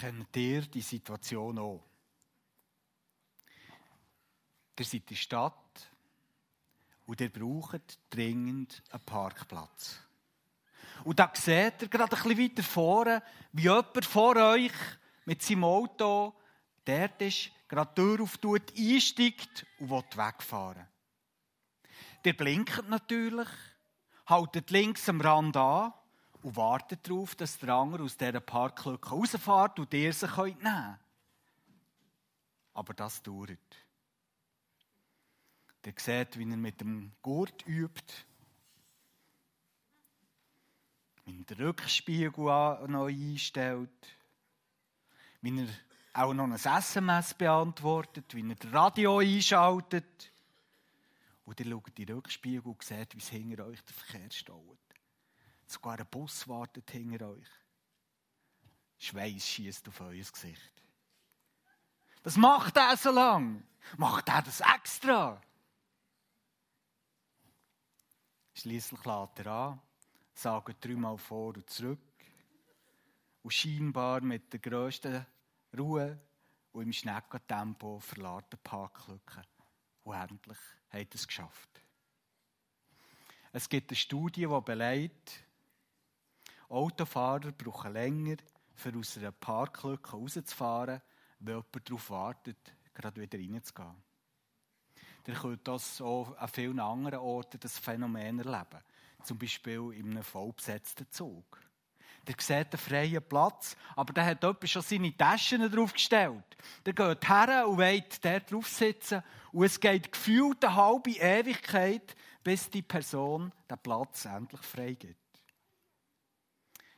Kennt ihr die Situation auch? Ihr seid in der Stadt und ihr braucht dringend einen Parkplatz. Und da seht ihr gerade ein bisschen weiter vorne, wie jemand vor euch mit seinem Auto dort ist, gerade die Tür auftut, einsteigt und wegfahren will. Der blinkt natürlich, haltet links am Rand an und wartet darauf, dass der andere aus dieser Parklücke rausfährt und ihr sie nehmen könnt. Aber das dauert. Der sieht, wie er mit dem Gurt übt, wie er den Rückspiegel noch einstellt, wie er auch noch ein SMS beantwortet, wie er das Radio einschaltet. Und ihr schaut in den Rückspiegel und seht, wie es hinter euch der Verkehr staut. Sogar ein Bus wartet hinter euch. Schweiß schießt auf euer Gesicht. Was macht er so lang? Macht er das extra? Schließlich lädt er an, sagt dreimal vor und zurück und scheinbar mit der grössten Ruhe und im Schneckentempo verlässt der Parklücke. Und endlich hat er es geschafft. Es gibt eine Studie, die belegt, Autofahrer brauchen länger, für aus einer Parklücke rauszufahren, weil jemand darauf wartet, gerade wieder reinzugehen. Ihr könnt das auch an vielen anderen Orten das Phänomen erleben. Zum Beispiel in einem vollbesetzten Zug. Der sieht einen freien Platz, aber der hat jemand schon seine Taschen draufgestellt. Der geht her und will dort drauf sitzen. Und es geht gefühlt eine halbe Ewigkeit, bis die Person den Platz endlich freigibt.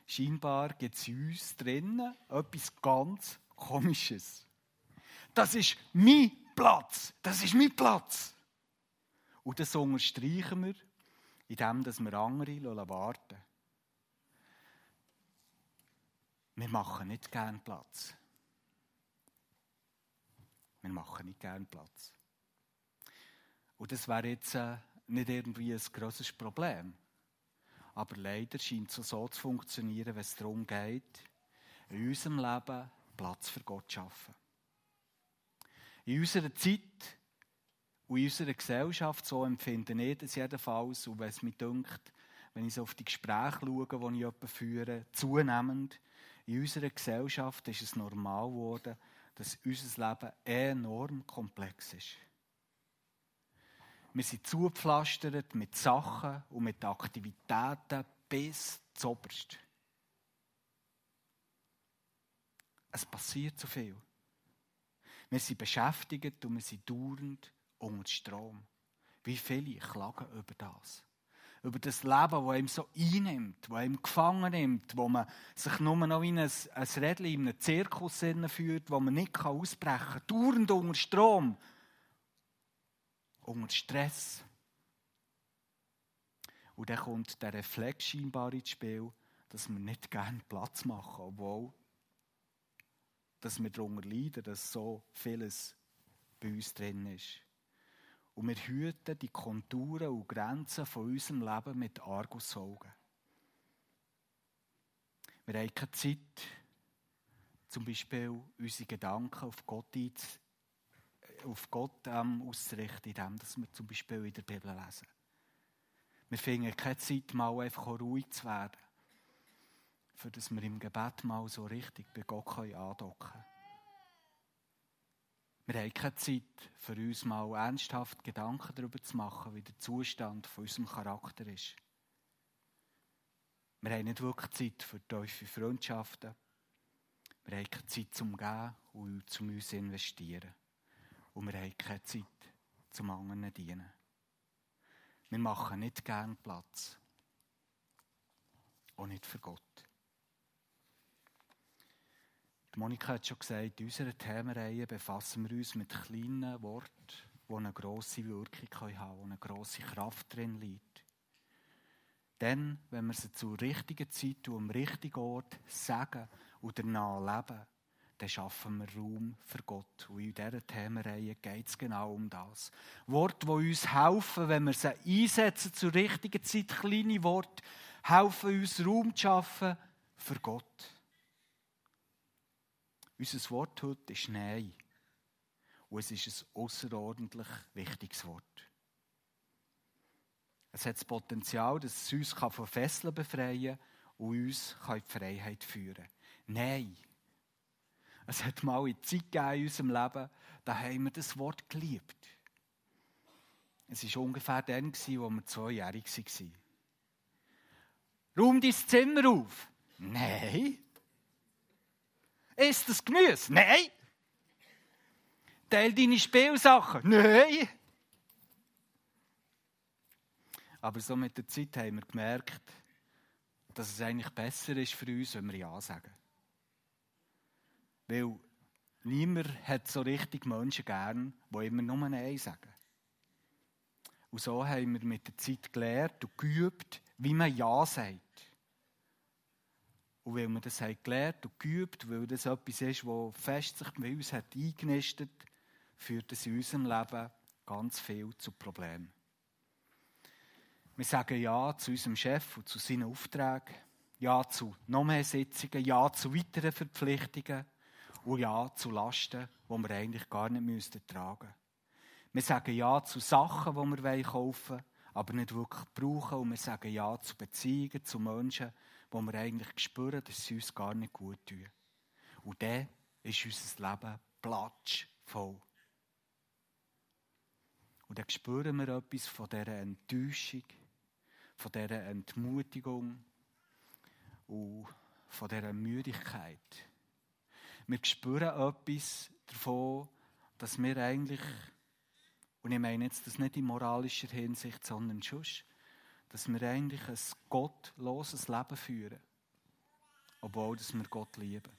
Scheinbar gibt es uns drinnen etwas ganz Komisches. Das ist mein Platz. Das ist mein Platz. Und das unterstreichen wir, indem wir andere warten Wir machen nicht gern Platz. Wir machen nicht gern Platz. Und das wäre jetzt äh, nicht irgendwie ein grosses Problem. Aber leider scheint es so zu funktionieren, wenn es darum geht, in unserem Leben Platz für Gott zu schaffen. In unserer Zeit und in unserer Gesellschaft, so empfinde ich das jedenfalls, und wenn es mir dünkt, wenn ich so auf die Gespräche schaue, die ich führe, zunehmend, in unserer Gesellschaft ist es normal geworden, dass unser Leben enorm komplex ist. Wir sind zugepflastert mit Sachen und mit Aktivitäten bis zoberst. Es passiert so viel. Wir sind beschäftigt und wir sind dauernd unter Strom. Wie viele klagen über das? über das Leben, das ihm so einnimmt, das ihm gefangen nimmt, wo man sich nur noch wie ein, ein Rädchen in einem Zirkus führt, wo man nicht ausbrechen kann. Dauernd unter Strom, unter Stress. Und dann kommt der Reflex scheinbar ins Spiel, dass wir nicht gerne Platz machen, obwohl dass wir darunter leiden, dass so vieles bei uns drin ist. Und wir hüten die Konturen und Grenzen von unserem Leben mit Argusaugen. Wir haben keine Zeit, zum Beispiel unsere Gedanken auf Gott, auf Gott ähm, auszurichten, indem wir zum Beispiel in der Bibel lesen. Wir finden keine Zeit, mal einfach ruhig zu werden, für dass wir im Gebet mal so richtig bei Gott andocken können. Wir haben keine Zeit, für uns mal ernsthaft Gedanken darüber zu machen, wie der Zustand von unserem Charakter ist. Wir haben nicht wirklich Zeit für tiefe Freundschaften. Wir haben keine Zeit zum Gehen und zum uns investieren. Und wir haben keine Zeit zum anderen dienen. Wir machen nicht gern Platz. Auch nicht für Gott. Monika hat schon gesagt, in unserer Themenreihe befassen wir uns mit kleinen Worten, die eine grosse Wirkung haben können, wo eine grosse Kraft drin liegt. Denn, wenn wir sie zur richtigen Zeit und am richtigen Ort sagen und danach leben, dann schaffen wir Raum für Gott. Und in dieser Themenreihe geht es genau um das. Worte, die uns helfen, wenn wir sie einsetzen zur richtigen Zeit, kleine Worte, helfen uns Raum zu schaffen für Gott. Unser Wort heute ist Nein. Und es ist ein außerordentlich wichtiges Wort. Es hat das Potenzial, dass es uns von Fesseln befreien kann und uns in die Freiheit führen Nein. Es hat mal eine Zeit gegeben in unserem Leben, da haben wir das Wort geliebt. Es war ungefähr dann, als wir zweijährig waren. Räum dein Zimmer auf. Nein. Isst das Gemüse? Nein. Teil deine Spielsachen? Nein. Aber so mit der Zeit haben wir gemerkt, dass es eigentlich besser ist für uns, wenn wir Ja sagen. Weil niemand hat so richtig Menschen gern, die immer nur Nein sagen. Und so haben wir mit der Zeit gelernt und geübt, wie man Ja sagt. Und weil wir das haben gelernt und geübt, weil das etwas ist, das fest sich bei uns hat eingenistet, führt es in unserem Leben ganz viel zu Problemen. Wir sagen Ja zu unserem Chef und zu seinen Aufträgen, Ja zu noch mehr Sitzungen, Ja zu weiteren Verpflichtungen und Ja zu Lasten, die wir eigentlich gar nicht müssten tragen Wir sagen Ja zu Sachen, die wir kaufen wollen, aber nicht wirklich brauchen. Und wir sagen Ja zu Beziehungen, zu Menschen, wo wir eigentlich spüren, dass sie uns gar nicht gut tun. Und dann ist unser Leben platschvoll. Und dann spüren wir etwas von dieser Enttäuschung, von dieser Entmutigung und von dieser Müdigkeit. Wir spüren etwas davon, dass wir eigentlich, und ich meine jetzt das nicht in moralischer Hinsicht, sondern schon, dass wir eigentlich ein gottloses Leben führen, obwohl dass wir Gott lieben.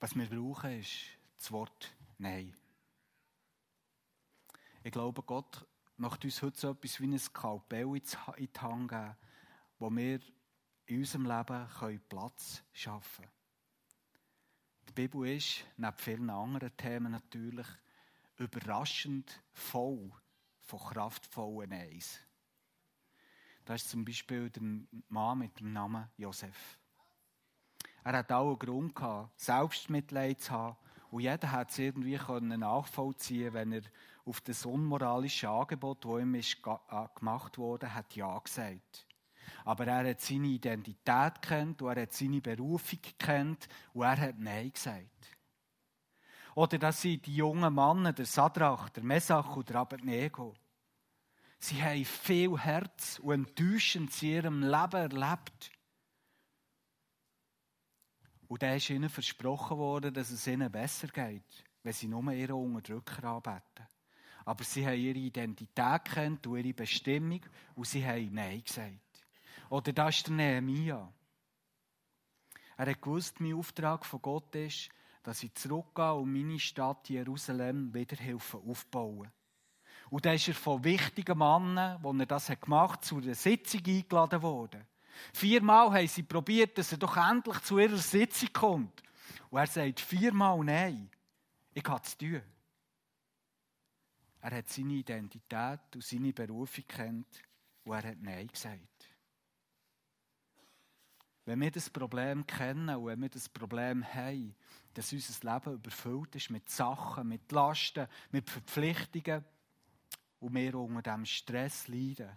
Was wir brauchen, ist das Wort Nein. Ich glaube, Gott möchte uns heute so etwas wie ein Skalpell in die Hand geben, wo wir in unserem Leben Platz schaffen können. Die Bibel ist, neben vielen anderen Themen natürlich, überraschend voll von kraftvollen Eis. Das ist zum Beispiel der Mann mit dem Namen Josef. Er hat auch einen Grund gehabt, Selbstmitleid zu haben. Und jeder hat es irgendwie nachvollziehen wenn er auf das unmoralische Angebot, das ihm ist äh, gemacht wurde, hat Ja gesagt. Aber er hat seine Identität kennt er hat seine Berufung kennt und er hat Nein gesagt. Oder dass sie die jungen Männer, der Sadrach, der Mesach und der Abednego, sie haben viel Herz und enttäuschend in ihrem Leben erlebt. Und da ist ihnen versprochen worden, dass es ihnen besser geht, wenn sie nur ihre Unterdrücker anbeten. Aber sie haben ihre Identität kennt und ihre Bestimmung und sie haben Nein gesagt. Oder das ist der Nehemiah. Er hat gewusst, mein Auftrag von Gott ist, dass ich zurückgehe und meine Stadt Jerusalem wieder helfen aufbauen. Und da ist er von wichtigen Männern, die er das gemacht hat, zu einer Sitzung eingeladen worden. Viermal haben sie probiert, dass er doch endlich zu ihrer Sitzung kommt. Und er sagt viermal Nein. Ich habe zu tun. Er hat seine Identität und seine Berufung kennt und er hat Nein gesagt. Wenn wir das Problem kennen und wenn wir das Problem haben, dass unser Leben überfüllt ist mit Sachen, mit Lasten, mit Verpflichtungen und wir unter dem Stress leiden,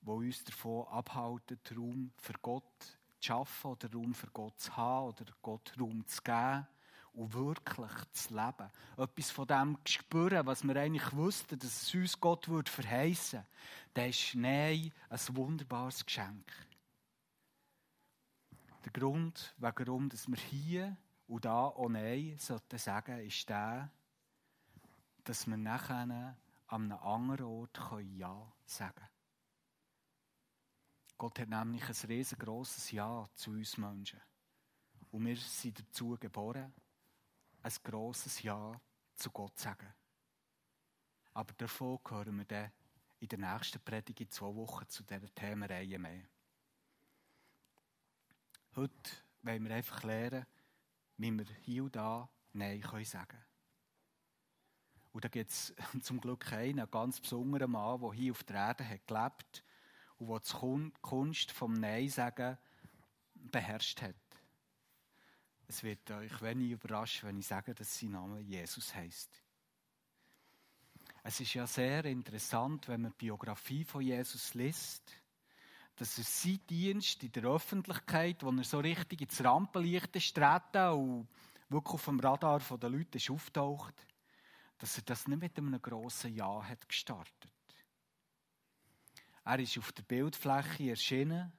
wo uns davon abhalten, Raum für Gott zu schaffen oder Raum für Gott zu haben oder Gott Raum zu geben und wirklich zu leben. Etwas von dem zu spüren, was wir eigentlich wussten, dass es uns Gott würde verheißen würde, das ist Nein ein wunderbares Geschenk. Der Grund, warum wir hier und da auch Nein sollten sagen, ist der, dass wir nachher an einem anderen Ort Ja sagen können. Gott hat nämlich ein riesengroßes Ja zu uns Menschen. Und wir sind dazu geboren, ein grosses Ja zu Gott sagen. Aber davon hören wir dann in der nächsten Predigt in zwei Wochen zu dieser Themenreihe mehr. Heute wollen wir einfach lernen, wie wir hier und da Nein können sagen Und da gibt es zum Glück einen ganz besonderen Mann, der hier auf der Erde hat gelebt und der die Kunst vom Nein sagen beherrscht hat. Es wird euch wenig überraschen, wenn ich sage, dass sein Name Jesus heißt. Es ist ja sehr interessant, wenn man die Biografie von Jesus liest, dass er sein Dienst in der Öffentlichkeit, wo er so richtig ins Rampenlicht ist und wirklich auf dem Radar der Leute ist auftaucht, dass er das nicht mit einem grossen Ja hat gestartet. Er ist auf der Bildfläche erschienen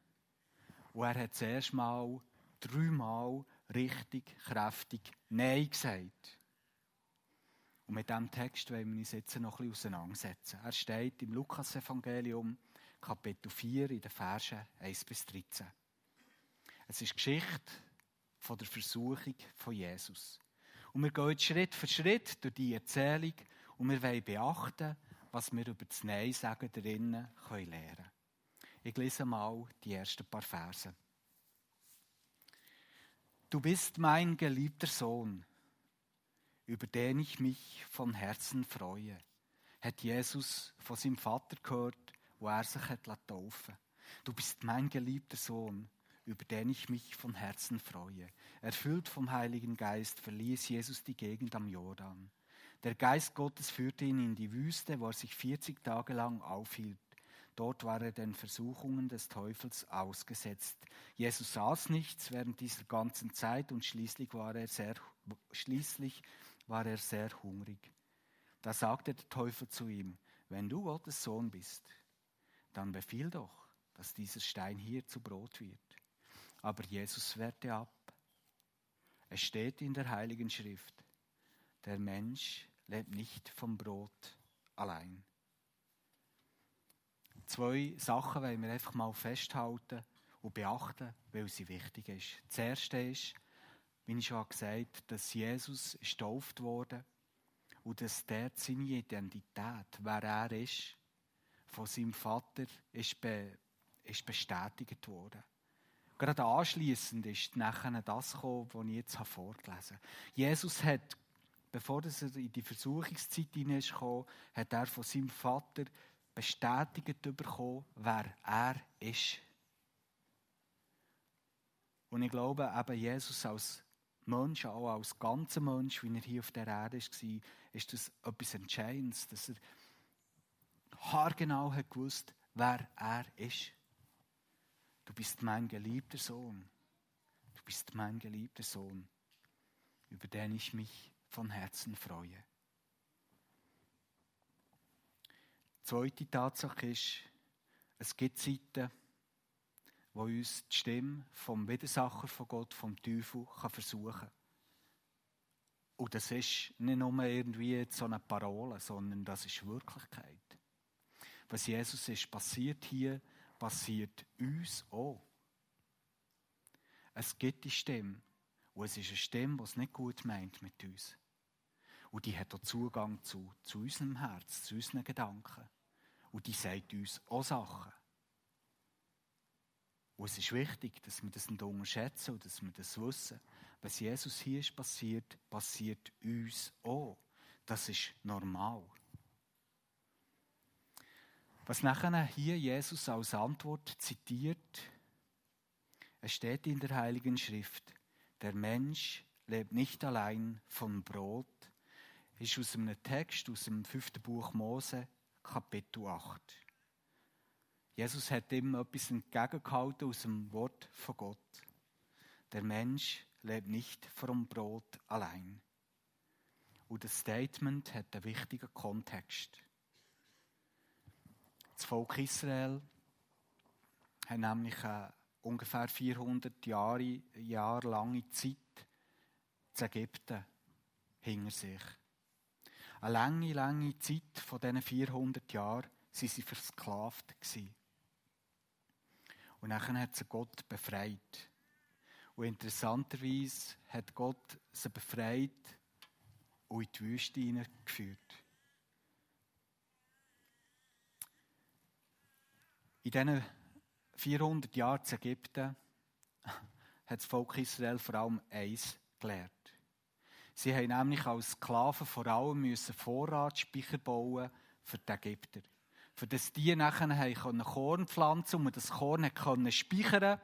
und er hat zuerst mal dreimal richtig kräftig Nein gesagt. Und mit diesem Text wollen wir uns jetzt noch ein bisschen auseinandersetzen. Er steht im Lukas-Evangelium, Kapitel 4, in den Versen 1 bis 13. Es ist Geschichte von der Versuchung von Jesus. Und wir gehen jetzt Schritt für Schritt durch die Erzählung und wir wollen beachten, was wir über das Nein sagen drinnen lernen können. Ich lese mal die ersten paar Verse. Du bist mein geliebter Sohn, über den ich mich von Herzen freue, hat Jesus von seinem Vater gehört, wo er sich hat taufen Du bist mein geliebter Sohn, über den ich mich von Herzen freue. Erfüllt vom Heiligen Geist verließ Jesus die Gegend am Jordan. Der Geist Gottes führte ihn in die Wüste, wo er sich 40 Tage lang aufhielt. Dort war er den Versuchungen des Teufels ausgesetzt. Jesus aß nichts während dieser ganzen Zeit und schließlich war er sehr, schließlich war er sehr hungrig. Da sagte der Teufel zu ihm, wenn du Gottes Sohn bist, dann befiehl doch, dass dieser Stein hier zu Brot wird. Aber Jesus wehrte ab. Es steht in der Heiligen Schrift, der Mensch lebt nicht vom Brot allein zwei Sachen wollen wir einfach mal festhalten und beachten, weil sie wichtig ist. Das erste ist, wie ich schon gesagt habe, dass Jesus getauft wurde und dass dort seine Identität, wer er ist, von seinem Vater ist, be, ist bestätigt worden. Gerade anschließend ist nachher das gekommen, was ich jetzt vorgelesen habe. Jesus hat, bevor er in die Versuchungszeit hineinkam, hat er von seinem Vater bestätigt bekommen, wer er ist. Und ich glaube, eben Jesus als Mensch, auch als ganzer Mensch, wie er hier auf der Erde war, ist das etwas Entscheidendes, dass er haargenau hat gewusst, wer er ist. Du bist mein geliebter Sohn. Du bist mein geliebter Sohn, über den ich mich von Herzen freue. Zweite Tatsache ist, es gibt Zeiten, wo uns die Stimme vom Widersacher von Gott, vom Teufel, kann versuchen kann. Und das ist nicht nur irgendwie so eine Parole, sondern das ist Wirklichkeit. Was Jesus ist passiert hier, passiert uns auch. Es gibt die Stimme, und es ist eine Stimme, die es nicht gut meint mit uns. Und die hat auch Zugang zu, zu unserem Herz, zu unseren Gedanken. Und die sagt uns auch Sachen. Und es ist wichtig, dass wir das nicht unterschätzen und dass wir das wissen. Was Jesus hier ist passiert, passiert uns auch. Das ist normal. Was nachher hier Jesus als Antwort zitiert, es steht in der Heiligen Schrift, der Mensch lebt nicht allein vom Brot, ist aus einem Text aus dem fünften Buch Mose, Kapitel 8. Jesus hat ihm etwas entgegengehalten aus dem Wort von Gott. Der Mensch lebt nicht vom Brot allein. Und das Statement hat einen wichtigen Kontext. Das Volk Israel hat nämlich eine ungefähr 400 Jahre, Jahre lange Zeit zu Ägypten hinter sich. Eine lange, lange Zeit von diesen 400 Jahren waren sie versklavt. Und dann hat sie Gott befreit. Und interessanterweise hat Gott sie befreit und in die Wüste geführt. In diesen 400 Jahren zu Ägypten hat das Volk Israel vor allem eins gelernt. Sie haben nämlich als Sklaven vor allem müssen Vorratsspeicher bauen für die Ägypter. für das die nachher Korn pflanzen und das Korn können speichern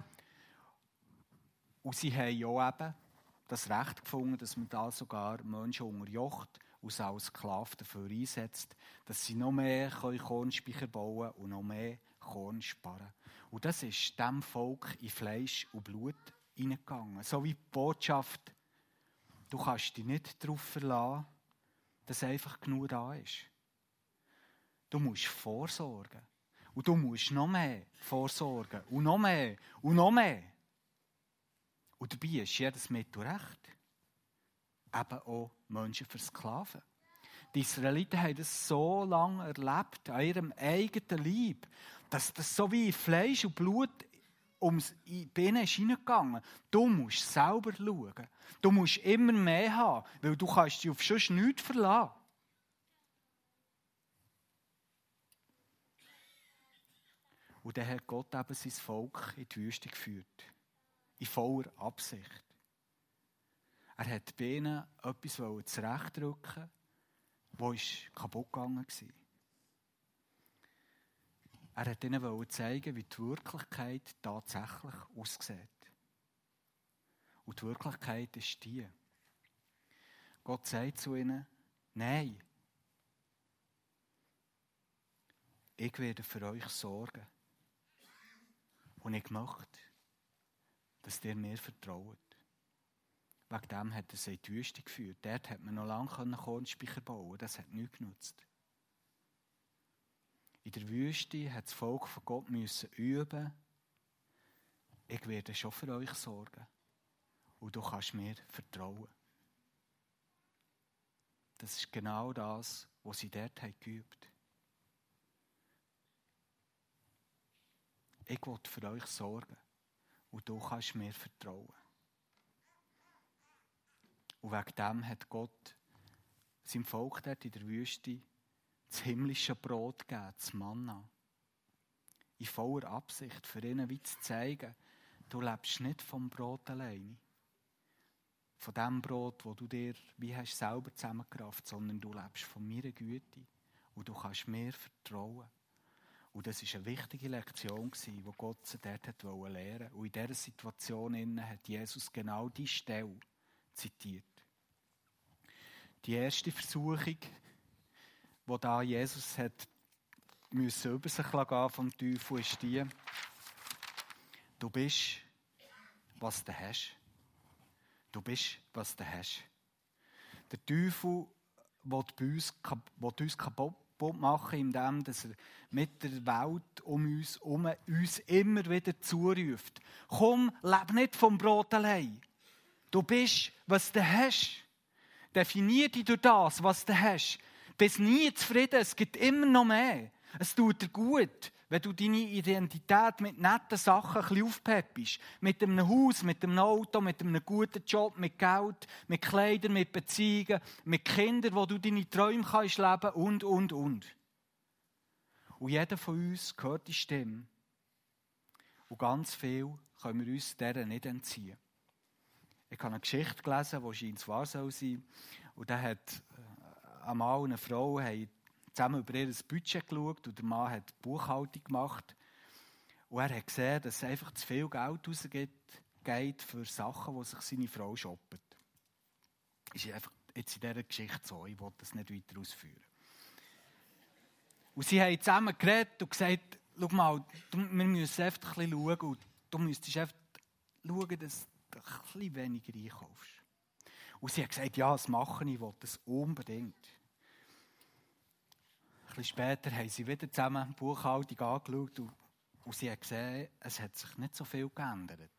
Und sie haben auch eben das Recht gefunden, dass man da sogar Menschen unterjocht und sie als Sklaven dafür einsetzt, dass sie noch mehr Kornspeicher bauen und noch mehr Korn sparen. Und das ist dem Volk in Fleisch und Blut hineingegangen. So wie die Botschaft, du kannst dich nicht darauf verlassen, dass einfach genug da ist. Du musst vorsorgen. Und du musst noch mehr vorsorgen. Und noch mehr. Und noch mehr. Und dabei ist jedes Mittel recht. Eben auch Menschen versklaven. Die Israeliten haben das so lange erlebt, an ihrem eigenen Leib, dass das so wie Fleisch und Blut ums Binnen ist hineingegangen. Du musst selber schauen. Du musst immer mehr haben, weil du kannst dich auf sonst nichts verlassen. Und dann hat Gott eben sein Volk in die Wüste geführt. In voller Absicht. Er hat bei ihnen etwas zurechtrücken was kaputt gegangen war. Er wollte ihnen zeigen, wie die Wirklichkeit tatsächlich aussieht. Und die Wirklichkeit ist die. Gott sagt zu ihnen, nein, ich werde für euch sorgen. Und ich möchte, dass ihr mir vertraut. Wegen dem hat er sie in die Wüste geführt. Dort hat man noch lange Kornspeicher bauen Das hat nichts genutzt. In der Wüste hat das Volk von Gott müssen üben. Ich werde schon für euch sorgen. Und du kannst mir vertrauen. Das ist genau das, was sie dort haben geübt Ich will für euch sorgen. Und du kannst mir vertrauen. Und wegen dem hat Gott seinem Volk dort in der Wüste das himmlische Brot gegeben, das Manna. In voller Absicht, für ihnen wie zu zeigen, du lebst nicht vom Brot alleine. Von dem Brot, wo du dir wie hast selber zusammengerafft, sondern du lebst von meiner Güte. Und du kannst mir vertrauen. Und das war eine wichtige Lektion, die Gott sie dort lernen wollte. Und in dieser Situation hat Jesus genau diese Stelle zitiert. Die erste Versuchung, die da Jesus hat müssen über sich gehen vom Teufel, ist die, du bist, was du hast. Du bist, was du hast. Der Teufel will, uns, will uns kaputt machen, indem er mit der Welt um uns herum uns immer wieder zuruft. Komm, leb nicht vom Brot allein. Du bist, was du hast. Definier dich durch das, was du hast. Bist nie zufrieden, es gibt immer noch mehr. Es tut dir gut, wenn du deine Identität mit netten Sachen ein bisschen aufpeppst. Mit einem Haus, mit einem Auto, mit einem guten Job, mit Geld, mit Kleidern, mit Beziehungen, mit Kindern, wo du deine Träume kannst leben und, und, und. Und jeder von uns hört die Stimme. Und ganz viel können wir uns deren nicht entziehen. Ich habe eine Geschichte gelesen, die scheint wahr soll sein. Und da hat äh, ein Mann und eine Frau haben zusammen über ihr Budget geschaut und der Mann hat Buchhaltung gemacht. Und er hat gesehen, dass es einfach zu viel Geld rausgeht für Sachen, die sich seine Frau shoppt. Das ist einfach jetzt in dieser Geschichte so. Ich will das nicht weiter ausführen. Und sie haben zusammen geredet und gesagt, schau mal, wir müssen einfach ein bisschen schauen und du müsstest einfach schauen, dass du ein bisschen weniger einkaufst. Und sie hat gesagt, ja, das mache ich, ich will das unbedingt. Ein bisschen später haben sie wieder zusammen die Buchhaltung angeschaut und, und sie hat gesehen, es hat sich nicht so viel geändert.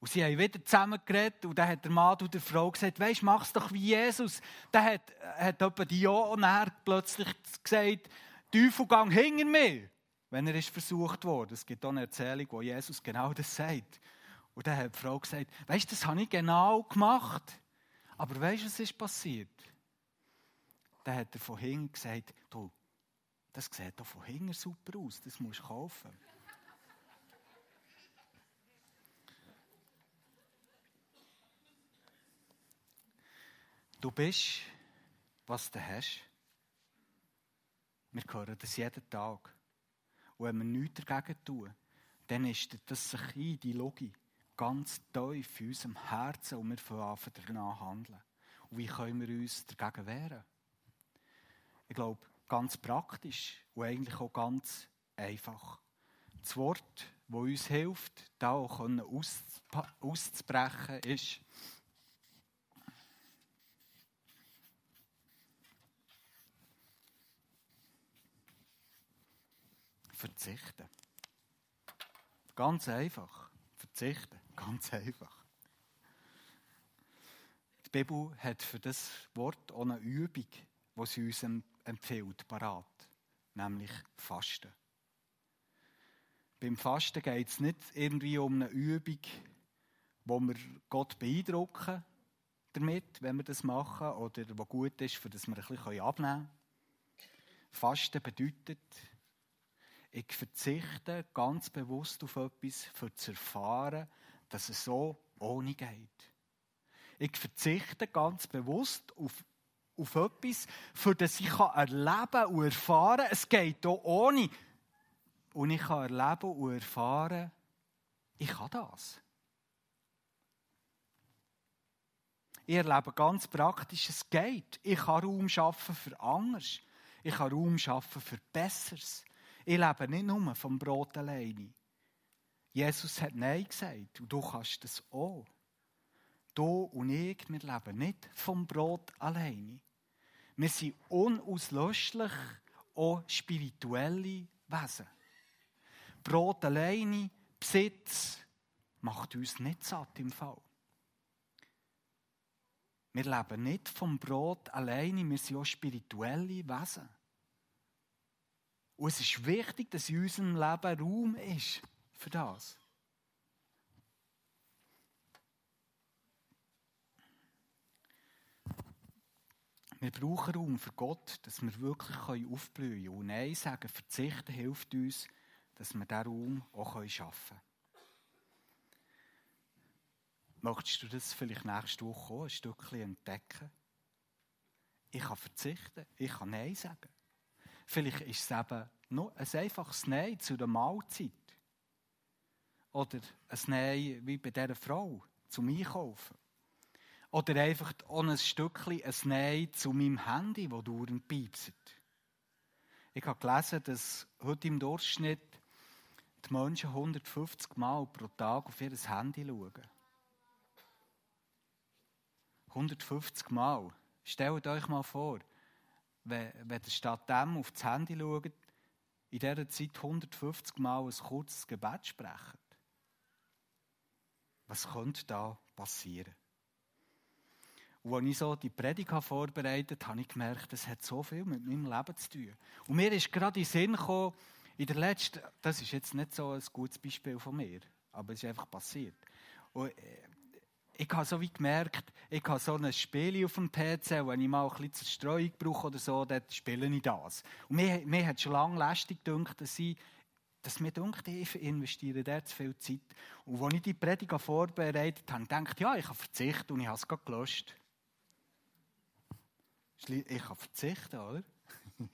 Und sie haben wieder zusammen geredet und dann hat der Mann und die Frau gesagt, weisst, mach's doch wie Jesus. Dann hat, hat etwa die Jahr plötzlich gesagt, Teufel, gang hinter mir, wenn er ist versucht wurde. Es gibt auch eine Erzählung, wo Jesus genau das sagt. Und dann hat die Frau gesagt, weisst, das habe ich genau gemacht. Aber weisst, was ist passiert? Dann hat er von hinten gesagt, du, das sieht doch von hinten super aus, das musst du kaufen. Du bist, was du hast. Wir hören das jeden Tag. Und wenn wir nichts dagegen tun, dann ist das sich ein, die Logik, ganz tief in unserem Herzen und wir fangen danach handeln. Und wie können wir uns dagegen wehren? Ich glaube, ganz praktisch und eigentlich auch ganz einfach. Das Wort, das uns hilft, da auch auszubrechen, ist verzichten. Ganz einfach. Verzichten. Ganz einfach. Die Bibel hat für das Wort auch eine Übung, die sie uns empfiehlt, parat. Nämlich Fasten. Beim Fasten geht es nicht irgendwie um eine Übung, wo wir Gott beeindrucken damit, wenn wir das machen, oder wo gut ist, für das wir ein bisschen abnehmen können. Fasten bedeutet, ich verzichte ganz bewusst auf etwas, für zu erfahren, dass es so ohne geht. Ich verzichte ganz bewusst auf, auf etwas, für das ich erleben und erfahren kann, es geht auch ohne. Und ich kann erleben und erfahren, ich kann das. Ich erlebe ganz praktisch, es geht. Ich kann Raum schaffen für anders. Ich kann Raum schaffen für Besseres. Ich lebe nicht nur vom Brot alleine. Jesus hat Nein gesagt und du kannst das auch. Du und ich, wir leben nicht vom Brot alleine. Wir sind unauslöschlich auch spirituelle Wesen. Brot alleine, Besitz, macht uns nicht satt im Fall. Wir leben nicht vom Brot alleine, wir sind auch spirituelle Wesen. Und es ist wichtig, dass in unserem Leben Raum ist für das. Wir brauchen Raum für Gott, dass wir wirklich aufblühen können. Und Nein sagen, verzichten hilft uns, dass wir diesen Raum auch schaffen können. Möchtest du das vielleicht nächste Woche auch ein Stückchen entdecken? Ich kann verzichten, ich kann Nein sagen. Vielleicht ist es eben nur ein einfaches Nein zu der Mahlzeit. Oder ein Nein wie bei dieser Frau zum Einkaufen. Oder einfach auch ein Stückchen ein Nein zu meinem Handy, das dauernd piepst. Ich habe gelesen, dass heute im Durchschnitt die Menschen 150 Mal pro Tag auf ihr Handy schauen. 150 Mal. Stellt euch mal vor, wenn, wenn ihr statt dem auf das Handy schaut, in dieser Zeit 150 Mal ein kurzes Gebet sprechen. Was könnte da passieren? Und als ich so die Predigt vorbereitet habe, habe ich gemerkt, das hat so viel mit meinem Leben zu tun. Und mir ist gerade in den Sinn gekommen, in der letzten, das ist jetzt nicht so ein gutes Beispiel von mir, aber es ist einfach passiert. Und äh, ich habe so wie gemerkt, ich habe so ein Spiel auf dem PC, wenn ich mal ein bisschen Zerstreuung brauche oder so, dann spiele ich das. Und mir, mir hat schon lange lästig gedacht, dass ich dass mir denkt, ich investiere da zu viel Zeit. Und als ich die Predigt vorbereitet habe, ich, ja, ich habe verzichtet und ich habe es gerade gelöscht. Ich habe verzichtet, oder?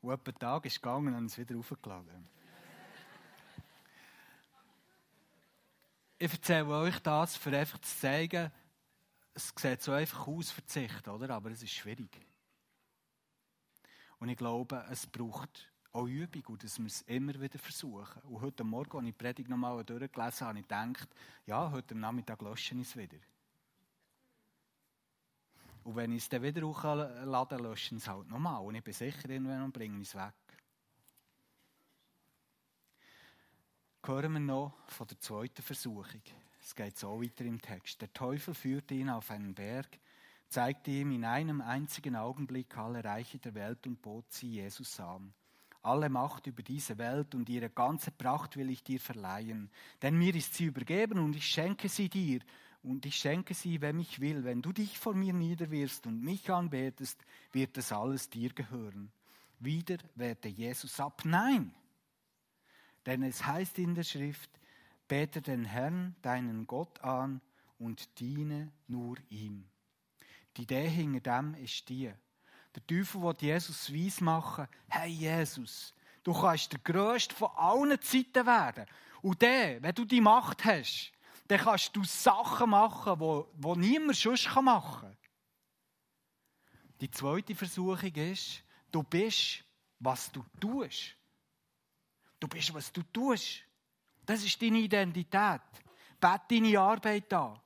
Und ein Tag ist gegangen und es wieder aufgeladen. Ich erzähle euch das, für einfach zu zeigen, es sieht so einfach aus, Verzicht, oder? Aber es ist schwierig. Und ich glaube, es braucht auch Übung und dass wir es immer wieder versuchen. Und heute Morgen, als ich die Predigt nochmal durchgelesen habe, habe ich gedacht, ja, heute Nachmittag lösche ich es wieder. Und wenn ich es dann wieder hochlade, lösche ich es halt nochmal. Und ich bin sicher, irgendwann bringe ich es weg. hören wir noch von der zweiten Versuchung. Es geht so weiter im Text. Der Teufel führte ihn auf einen Berg, zeigte ihm in einem einzigen Augenblick alle Reiche der Welt und bot sie Jesus an. Alle Macht über diese Welt und ihre ganze Pracht will ich dir verleihen, denn mir ist sie übergeben und ich schenke sie dir und ich schenke sie, wem ich will. Wenn du dich vor mir niederwirst und mich anbetest, wird das alles dir gehören. Wieder wehrte Jesus ab. Nein, denn es heißt in der Schrift, bete den Herrn, deinen Gott an und diene nur ihm. Die Idee hinter dem ist die, Der Teufel will Jesus weiss machen, hey Jesus, du kannst der Größte von allen Zeiten werden. Und dann, wenn du die Macht hast, dann kannst du Sachen machen, die, niemand sonst machen kann. Die zweite Versuchung ist, du bist, was du tust. Du bist, was du tust. Das ist deine Identität. Bet deine Arbeit an.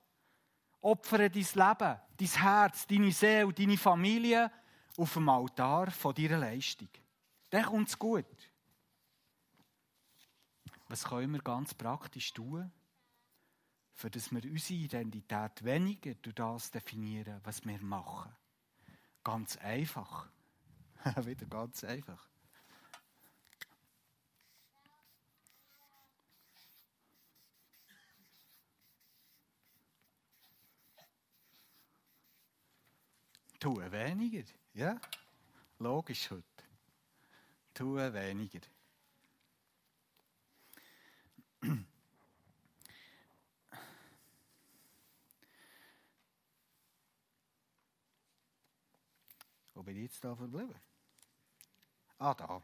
Opfere dein Leben, dein Herz, deine Seele, deine Familie auf dem Altar von deiner Leistung. Dann kommt es gut. Was können wir ganz praktisch tun, für dass wir unsere Identität weniger durch das definieren, was wir machen? Ganz einfach. Wieder ganz einfach. Tun weniger, ja? Logisch heute. Tun weniger. Wo bin ich jetzt da verblieben? Ah, da.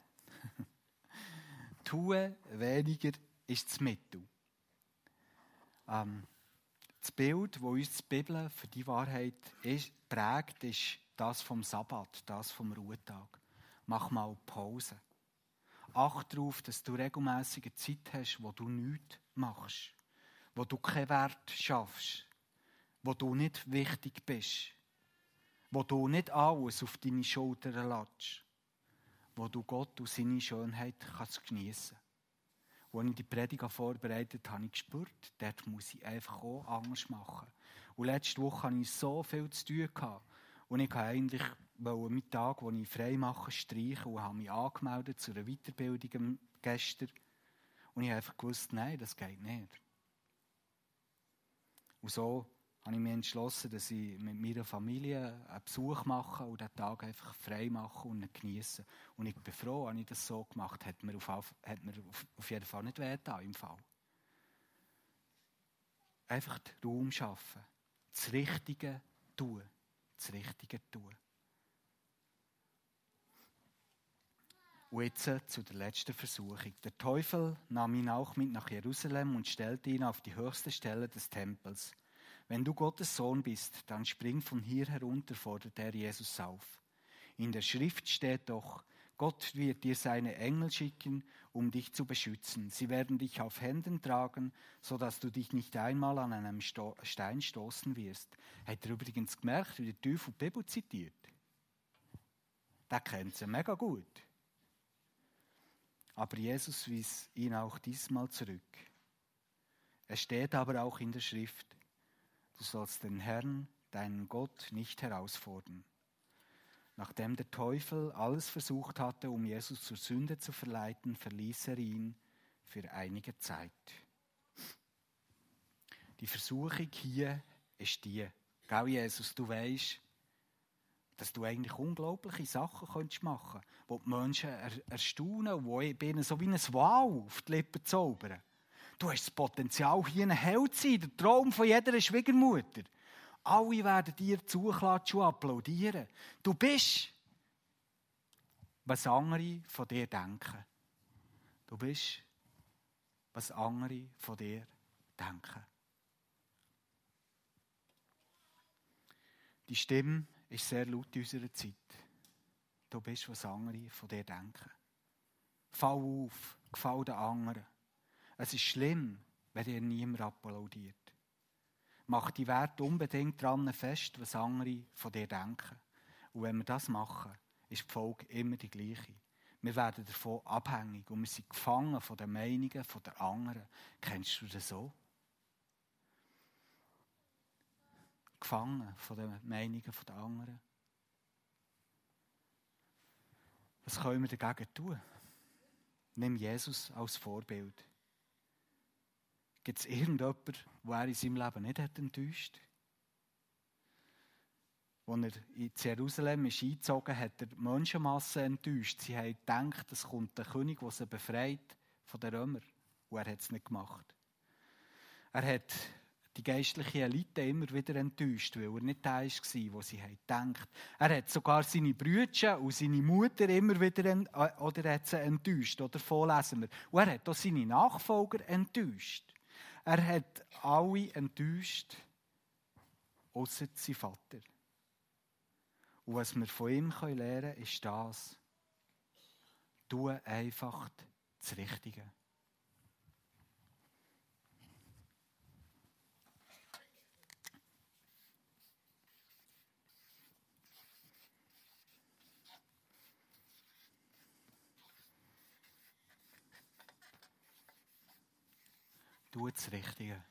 Tun weniger ist das Mittel. Ähm, das Bild, das uns die Bibel für die Wahrheit ist, prägt, ist das vom Sabbat, das vom Ruhetag. Mach mal Pause. Acht darauf, dass du regelmäßige Zeit hast, wo du nichts machst, wo du keinen Wert schaffst, wo du nicht wichtig bist, wo du nicht alles auf deine Schultern lässt, wo du Gott und seine Schönheit kannst geniessen als ich die Predigt vorbereitet habe, habe ich gespürt, dort muss ich einfach auch anders machen. Und letzte Woche hatte ich so viel zu tun. Gehabt. Und ich wollte eigentlich meinen Tag, den ich frei mache, streichen und habe mich angemeldet zu einer Weiterbildung gestern. Und ich habe einfach gewusst, nein, das geht nicht. Und so habe ich mich entschlossen, dass ich mit meiner Familie einen Besuch mache und den Tag einfach frei mache und genieße. Und ich bin froh, dass ich das so gemacht habe. Hat mir auf, hat mir auf jeden Fall nicht wehgetan im Fall. Einfach den Raum schaffen. Das Richtige tun. Das Richtige tun. Und jetzt äh, zu der letzten Versuchung. Der Teufel nahm ihn auch mit nach Jerusalem und stellte ihn auf die höchste Stelle des Tempels. Wenn du Gottes Sohn bist, dann spring von hier herunter, fordert er Jesus auf. In der Schrift steht doch, Gott wird dir seine Engel schicken, um dich zu beschützen. Sie werden dich auf Händen tragen, so dass du dich nicht einmal an einem Sto Stein stoßen wirst. Hat er übrigens gemerkt, wie der Teufel die zitiert? Der kennt sie mega gut. Aber Jesus wies ihn auch diesmal zurück. Es steht aber auch in der Schrift, Du sollst den Herrn, deinen Gott, nicht herausfordern. Nachdem der Teufel alles versucht hatte, um Jesus zur Sünde zu verleiten, verließ er ihn für einige Zeit. Die Versuchung hier ist die, Gell, Jesus, du weißt, dass du eigentlich unglaubliche Sachen könntest machen könntest, wo die Menschen erstaunen, wo ich ihnen so wie ein Wow auf die Lippen zaubern. Du hast das Potenzial, hier ein Held zu sein, der Traum von jeder Schwiegermutter. Alle werden dir zuklatschen und applaudieren. Du bist, was andere von dir denken. Du bist, was andere von dir denken. Die Stimme ist sehr laut in unserer Zeit. Du bist, was andere von dir denken. Fall auf, gefall den anderen. Es ist schlimm, wenn dir niemand applaudiert. Mach die Werte unbedingt dran fest, was andere von dir denken. Und wenn wir das machen, ist die Folge immer die gleiche. Wir werden davon abhängig und wir sind gefangen von den Meinungen der anderen. Kennst du das so? Gefangen von den Meinungen der anderen. Was können wir dagegen tun? Nimm Jesus als Vorbild. Gibt es irgendjemanden, der er in seinem Leben nicht hat enttäuscht Als er in Jerusalem ist eingezogen hat, er die Menschenmasse enttäuscht. Sie haben gedacht, es kommt der König, der sie befreit von den Römern. Und er hat es nicht gemacht. Er hat die geistliche Elite immer wieder enttäuscht, weil er nicht da war, wo sie gedacht Er hat sogar seine Brüder und seine Mutter immer wieder ent oder hat sie enttäuscht. Oder vorlesen wir. Und er hat auch seine Nachfolger enttäuscht. Er hat alle enttäuscht, außer sein Vater. Und was wir von ihm lernen können, ist das. Tu einfach das Richtige. Tu das Richtige.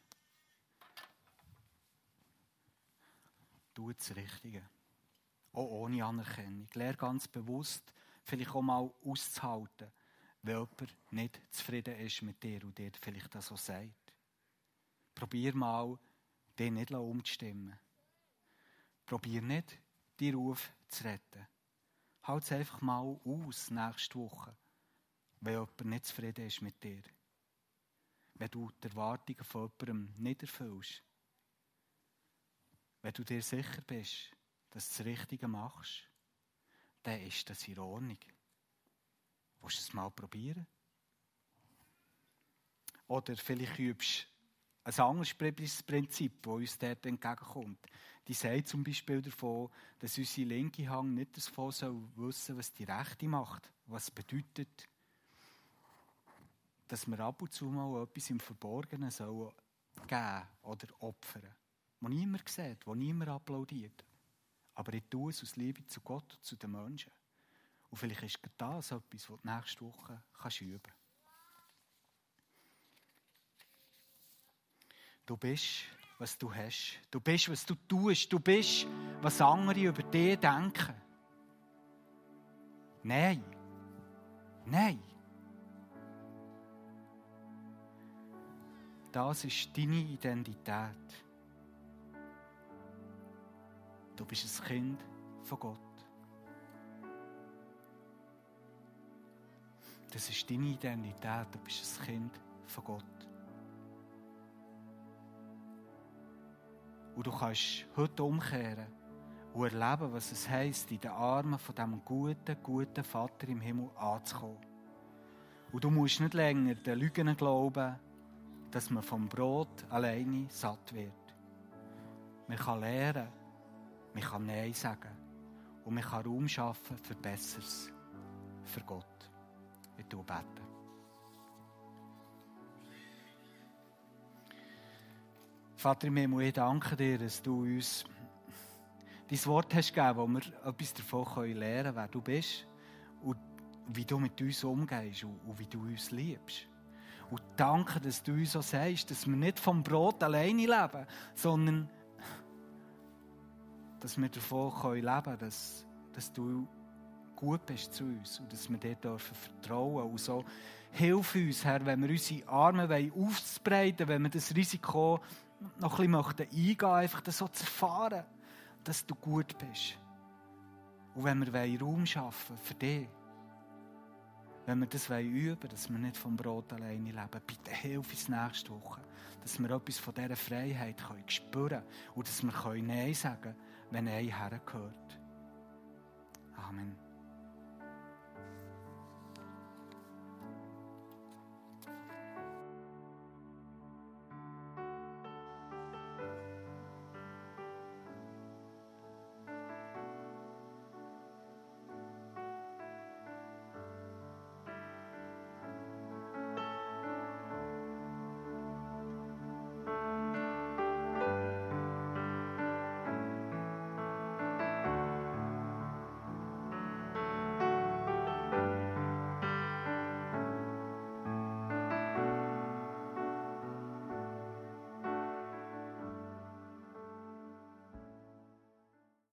Tu das Richtige. Auch ohne Anerkennung. Lehr ganz bewusst, vielleicht auch mal auszuhalten, wenn jemand nicht zufrieden ist mit dir und dir vielleicht das so sagt. Probier mal, den nicht umzustimmen. Probier nicht, die Ruf zu retten. Halt es einfach mal aus nächste Woche, wenn jemand nicht zufrieden ist mit dir wenn du die Erwartungen von jemandem nicht erfüllst. Wenn du dir sicher bist, dass du das Richtige machst, dann ist das in Ordnung. Willst du es mal probieren? Oder vielleicht übst du ein anderes Prinzip, das uns dort entgegenkommt. Die sagt zum Beispiel davon, dass unsere linke Hand nicht davon soll wissen, was die rechte macht, was bedeutet, dass wir ab und zu mal etwas im Verborgenen sollen geben oder opfern. Wo niemand sieht, wo niemand applaudiert. Aber ich tue es aus Liebe zu Gott und zu den Menschen. Und vielleicht ist das etwas, was du nächste Woche kannst üben. Du bist, was du hast. Du bist, was du tust. Du bist, was andere über dich denken. Nein. Nein. Das ist deine Identität. Du bist ein Kind von Gott. Das ist deine Identität. Du bist ein Kind von Gott. Und du kannst heute umkehren und erleben, was es heisst, in den Armen von diesem guten, guten Vater im Himmel anzukommen. Und du musst nicht länger den Lügen glauben, dass man vom Brot alleine satt wird. Man kann lernen, man kann Nein sagen und man kann Raum schaffen für Besseres, für Gott. Ich tue beten. Vater im Himmel, ich danke dir, dass du uns dein Wort hast gegeben, wo wir etwas davon lernen können, wer du bist und wie du mit uns umgehst und wie du uns liebst. Und danke, dass du uns so sagst, dass wir nicht vom Brot alleine leben, sondern dass wir davon leben können, dass, dass du gut bist zu uns und dass wir dir dürfen vertrauen und so hilf uns, Herr, wenn wir unsere Arme aufspreiten wenn wir das Risiko noch ein bisschen eingehen möchten, einfach das so zu erfahren, dass du gut bist. Und wenn wir Raum schaffen für dich, wenn wir das üben wollen, dass wir nicht vom Brot alleine leben, bitte hilf uns nächste Woche, dass wir etwas von dieser Freiheit können spüren können und dass wir Nein sagen können, wenn Nein hergehört. Amen.